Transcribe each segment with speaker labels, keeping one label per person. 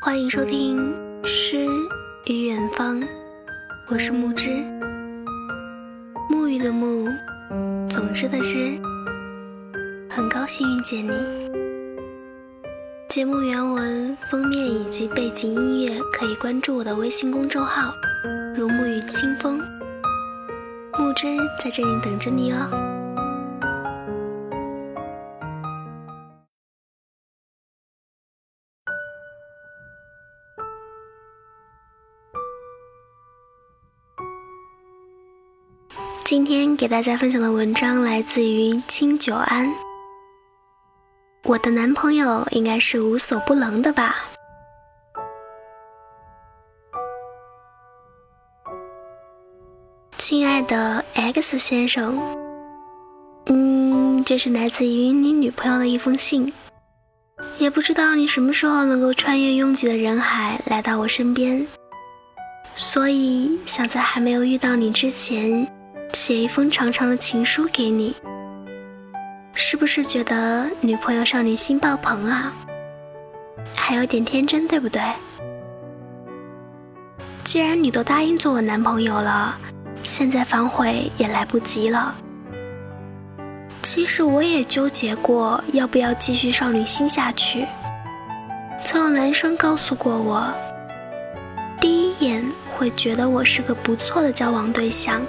Speaker 1: 欢迎收听《诗与远方》，我是木之，沐浴的沐，总之的之，很高兴遇见你。节目原文、封面以及背景音乐可以关注我的微信公众号“如沐雨清风”，木之在这里等着你哦。今天给大家分享的文章来自于清九安。我的男朋友应该是无所不能的吧？亲爱的 X 先生，嗯，这是来自于你女朋友的一封信。也不知道你什么时候能够穿越拥挤的人海来到我身边，所以想在还没有遇到你之前。写一封长长的情书给你，是不是觉得女朋友少女心爆棚啊？还有点天真，对不对？既然你都答应做我男朋友了，现在反悔也来不及了。其实我也纠结过要不要继续少女心下去。曾有男生告诉过我，第一眼会觉得我是个不错的交往对象。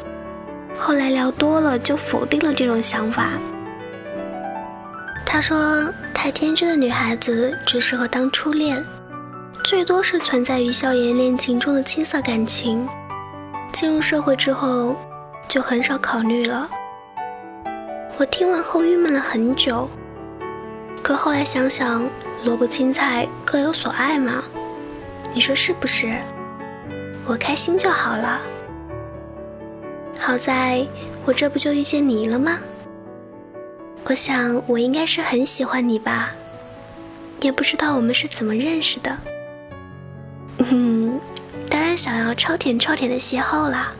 Speaker 1: 后来聊多了，就否定了这种想法。他说：“太天真的女孩子只适合当初恋，最多是存在于校园恋情中的青涩感情。进入社会之后，就很少考虑了。”我听完后郁闷了很久。可后来想想，萝卜青菜各有所爱嘛，你说是不是？我开心就好了。好在我这不就遇见你了吗？我想我应该是很喜欢你吧，也不知道我们是怎么认识的。嗯，当然想要超甜超甜的邂逅啦。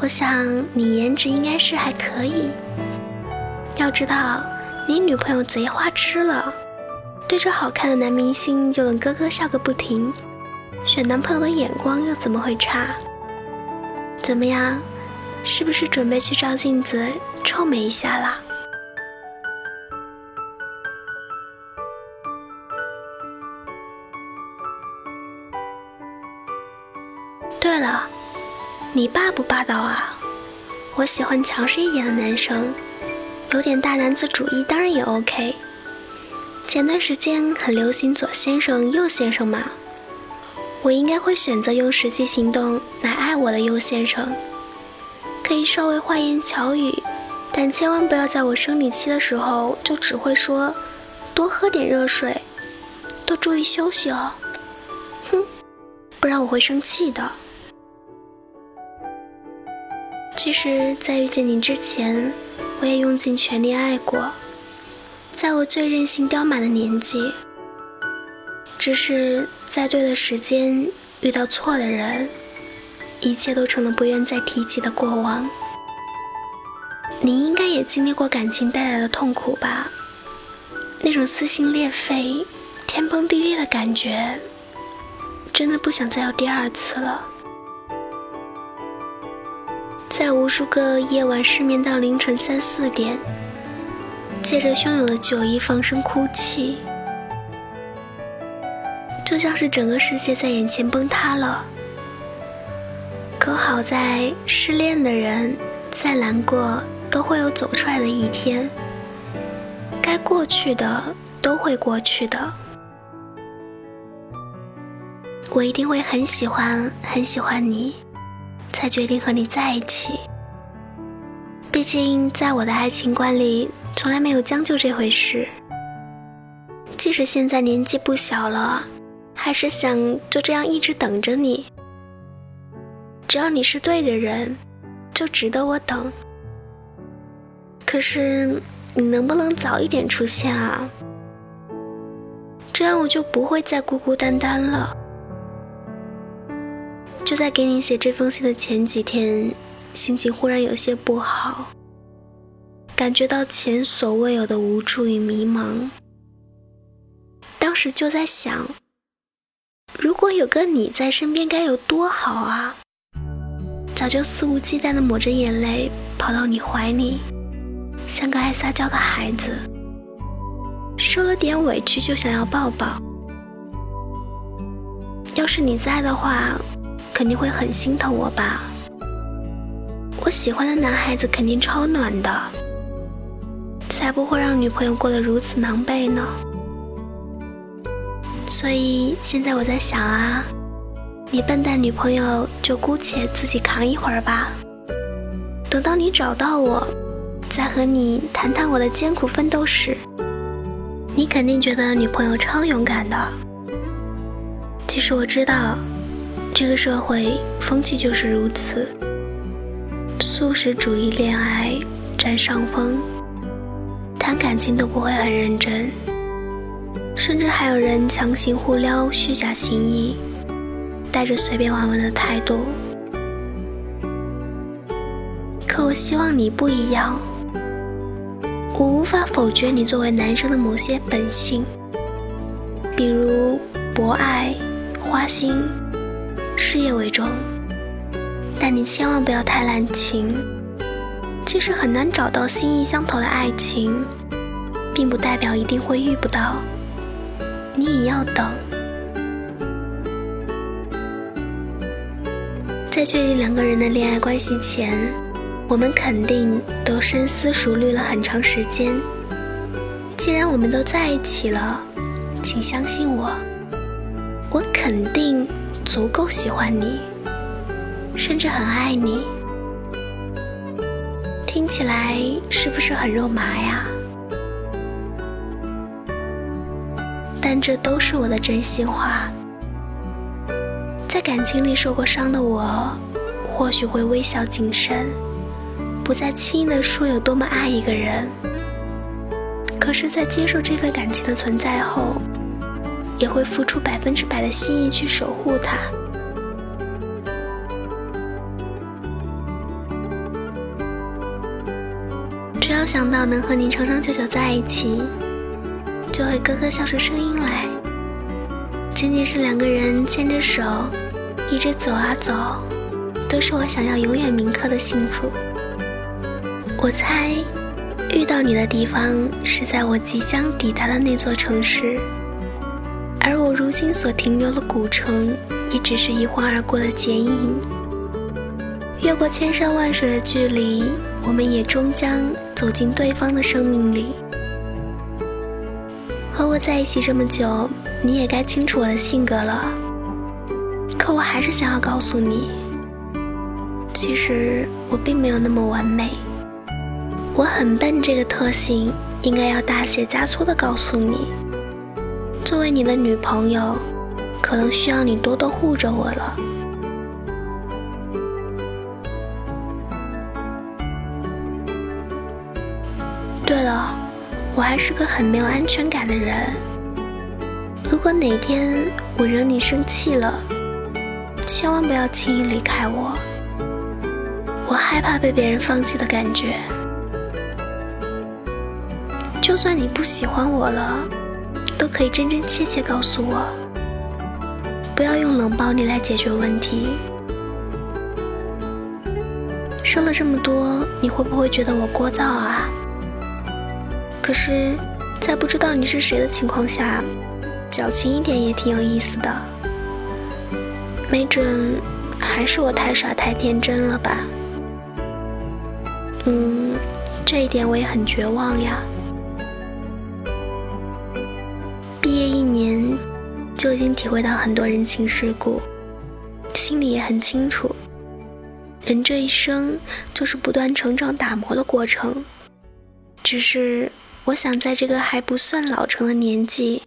Speaker 1: 我想你颜值应该是还可以。要知道，你女朋友贼花痴了，对着好看的男明星就能咯咯笑个不停，选男朋友的眼光又怎么会差？怎么样，是不是准备去照镜子臭美一下啦？对了，你霸不霸道啊？我喜欢强势一点的男生，有点大男子主义当然也 OK。前段时间很流行左先生右先生嘛。我应该会选择用实际行动来爱我的优先生，可以稍微花言巧语，但千万不要在我生理期的时候就只会说多喝点热水，多注意休息哦，哼，不然我会生气的。其实，在遇见你之前，我也用尽全力爱过，在我最任性刁蛮的年纪，只是。在对的时间遇到错的人，一切都成了不愿再提及的过往。你应该也经历过感情带来的痛苦吧？那种撕心裂肺、天崩地裂的感觉，真的不想再有第二次了。在无数个夜晚失眠到凌晨三四点，借着汹涌的酒意放声哭泣。就像是整个世界在眼前崩塌了。可好在失恋的人再难过都会有走出来的一天，该过去的都会过去的。我一定会很喜欢很喜欢你，才决定和你在一起。毕竟在我的爱情观里，从来没有将就这回事。即使现在年纪不小了。还是想就这样一直等着你。只要你是对的人，就值得我等。可是你能不能早一点出现啊？这样我就不会再孤孤单单了。就在给你写这封信的前几天，心情忽然有些不好，感觉到前所未有的无助与迷茫。当时就在想。如果有个你在身边该有多好啊！早就肆无忌惮地抹着眼泪跑到你怀里，像个爱撒娇的孩子，受了点委屈就想要抱抱。要是你在的话，肯定会很心疼我吧？我喜欢的男孩子肯定超暖的，才不会让女朋友过得如此狼狈呢。所以现在我在想啊，你笨蛋女朋友就姑且自己扛一会儿吧。等到你找到我，再和你谈谈我的艰苦奋斗史，你肯定觉得女朋友超勇敢的。其实我知道，这个社会风气就是如此，素食主义恋爱占上风，谈感情都不会很认真。甚至还有人强行互撩、虚假情谊，带着随便玩玩的态度。可我希望你不一样。我无法否决你作为男生的某些本性，比如博爱、花心、事业为重。但你千万不要太滥情。即使很难找到心意相投的爱情，并不代表一定会遇不到。你也要等，在确定两个人的恋爱关系前，我们肯定都深思熟虑了很长时间。既然我们都在一起了，请相信我，我肯定足够喜欢你，甚至很爱你。听起来是不是很肉麻呀？但这都是我的真心话。在感情里受过伤的我，或许会微笑谨慎，不再轻易的说有多么爱一个人。可是，在接受这份感情的存在后，也会付出百分之百的心意去守护它。只要想到能和你长长久久在一起。就会咯咯笑出声音。仅仅是两个人牵着手，一直走啊走，都是我想要永远铭刻的幸福。我猜，遇到你的地方是在我即将抵达的那座城市，而我如今所停留的古城，也只是一晃而过的剪影。越过千山万水的距离，我们也终将走进对方的生命里。和我在一起这么久，你也该清楚我的性格了。可我还是想要告诉你，其实我并没有那么完美。我很笨这个特性，应该要大写加粗的告诉你。作为你的女朋友，可能需要你多多护着我了。对了。我还是个很没有安全感的人。如果哪天我惹你生气了，千万不要轻易离开我。我害怕被别人放弃的感觉。就算你不喜欢我了，都可以真真切切告诉我。不要用冷暴力来解决问题。说了这么多，你会不会觉得我聒噪啊？可是，在不知道你是谁的情况下，矫情一点也挺有意思的。没准还是我太傻太天真了吧？嗯，这一点我也很绝望呀。毕业一年，就已经体会到很多人情世故，心里也很清楚，人这一生就是不断成长打磨的过程，只是。我想在这个还不算老成的年纪，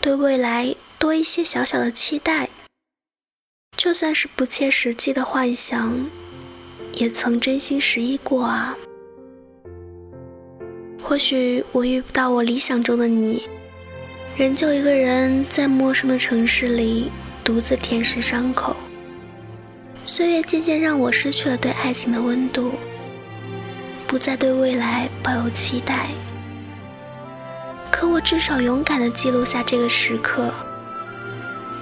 Speaker 1: 对未来多一些小小的期待。就算是不切实际的幻想，也曾真心实意过啊。或许我遇不到我理想中的你，仍旧一个人在陌生的城市里独自舔舐伤口。岁月渐渐让我失去了对爱情的温度，不再对未来抱有期待。可我至少勇敢地记录下这个时刻。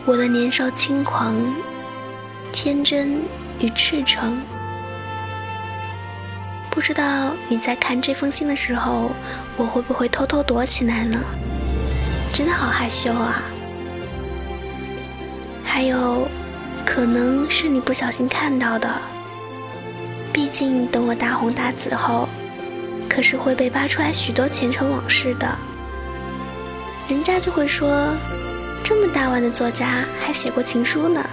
Speaker 1: 我的年少轻狂、天真与赤诚。不知道你在看这封信的时候，我会不会偷偷躲起来呢？真的好害羞啊！还有，可能是你不小心看到的。毕竟等我大红大紫后，可是会被扒出来许多前尘往事的。人家就会说，这么大腕的作家还写过情书呢。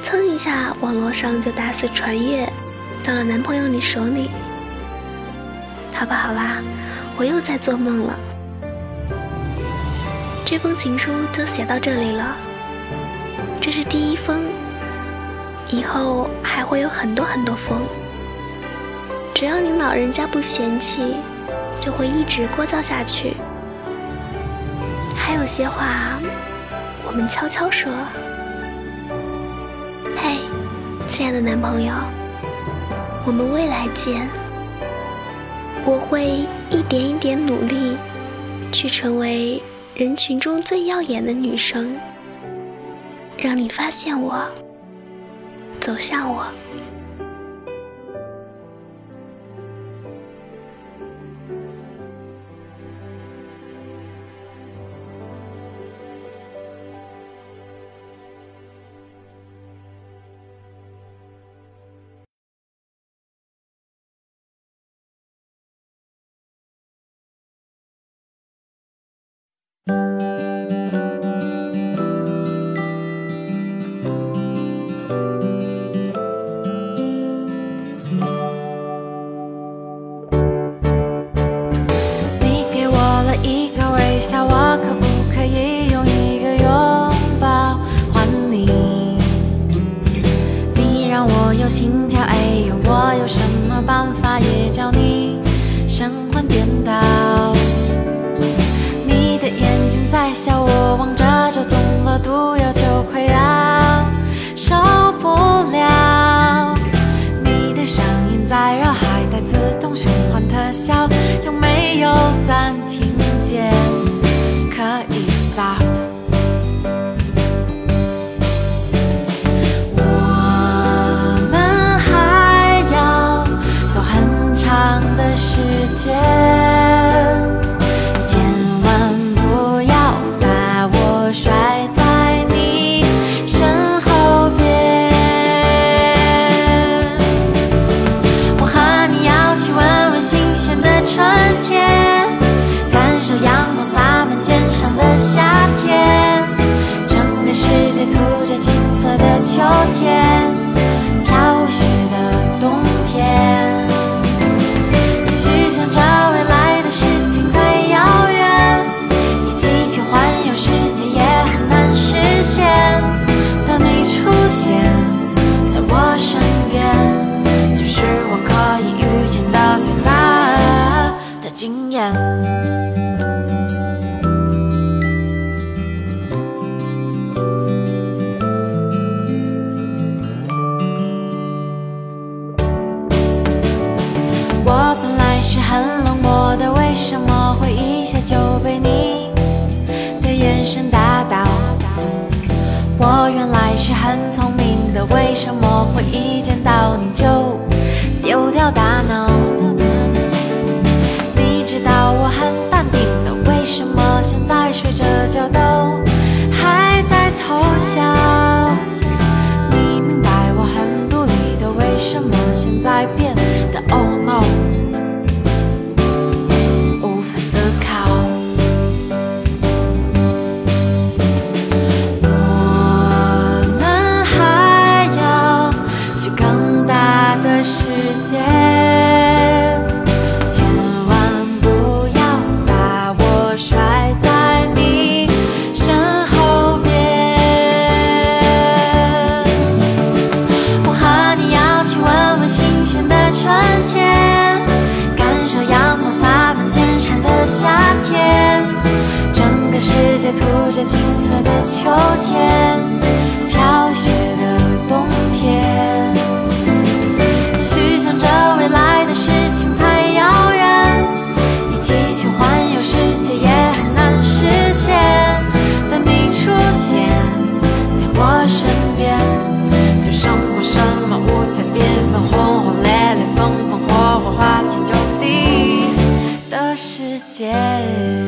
Speaker 1: 蹭一下，网络上就大肆传阅。到了男朋友你手里，好吧，好啦，我又在做梦了。这封情书就写到这里了，这是第一封，以后还会有很多很多封。只要你老人家不嫌弃，就会一直聒噪下去。有些话，我们悄悄说。嘿，亲爱的男朋友。我们未来见。我会一点一点努力，去成为人群中最耀眼的女生，让你发现我，走向我。
Speaker 2: danzan 很冷漠的为什么会一下就被你的眼神打倒？我原来是很聪明的为什么会一见到你就丢掉大脑？你知道我很淡定的为什么现在睡着觉都还在偷笑。你明白我很独立的为什么现在变世界。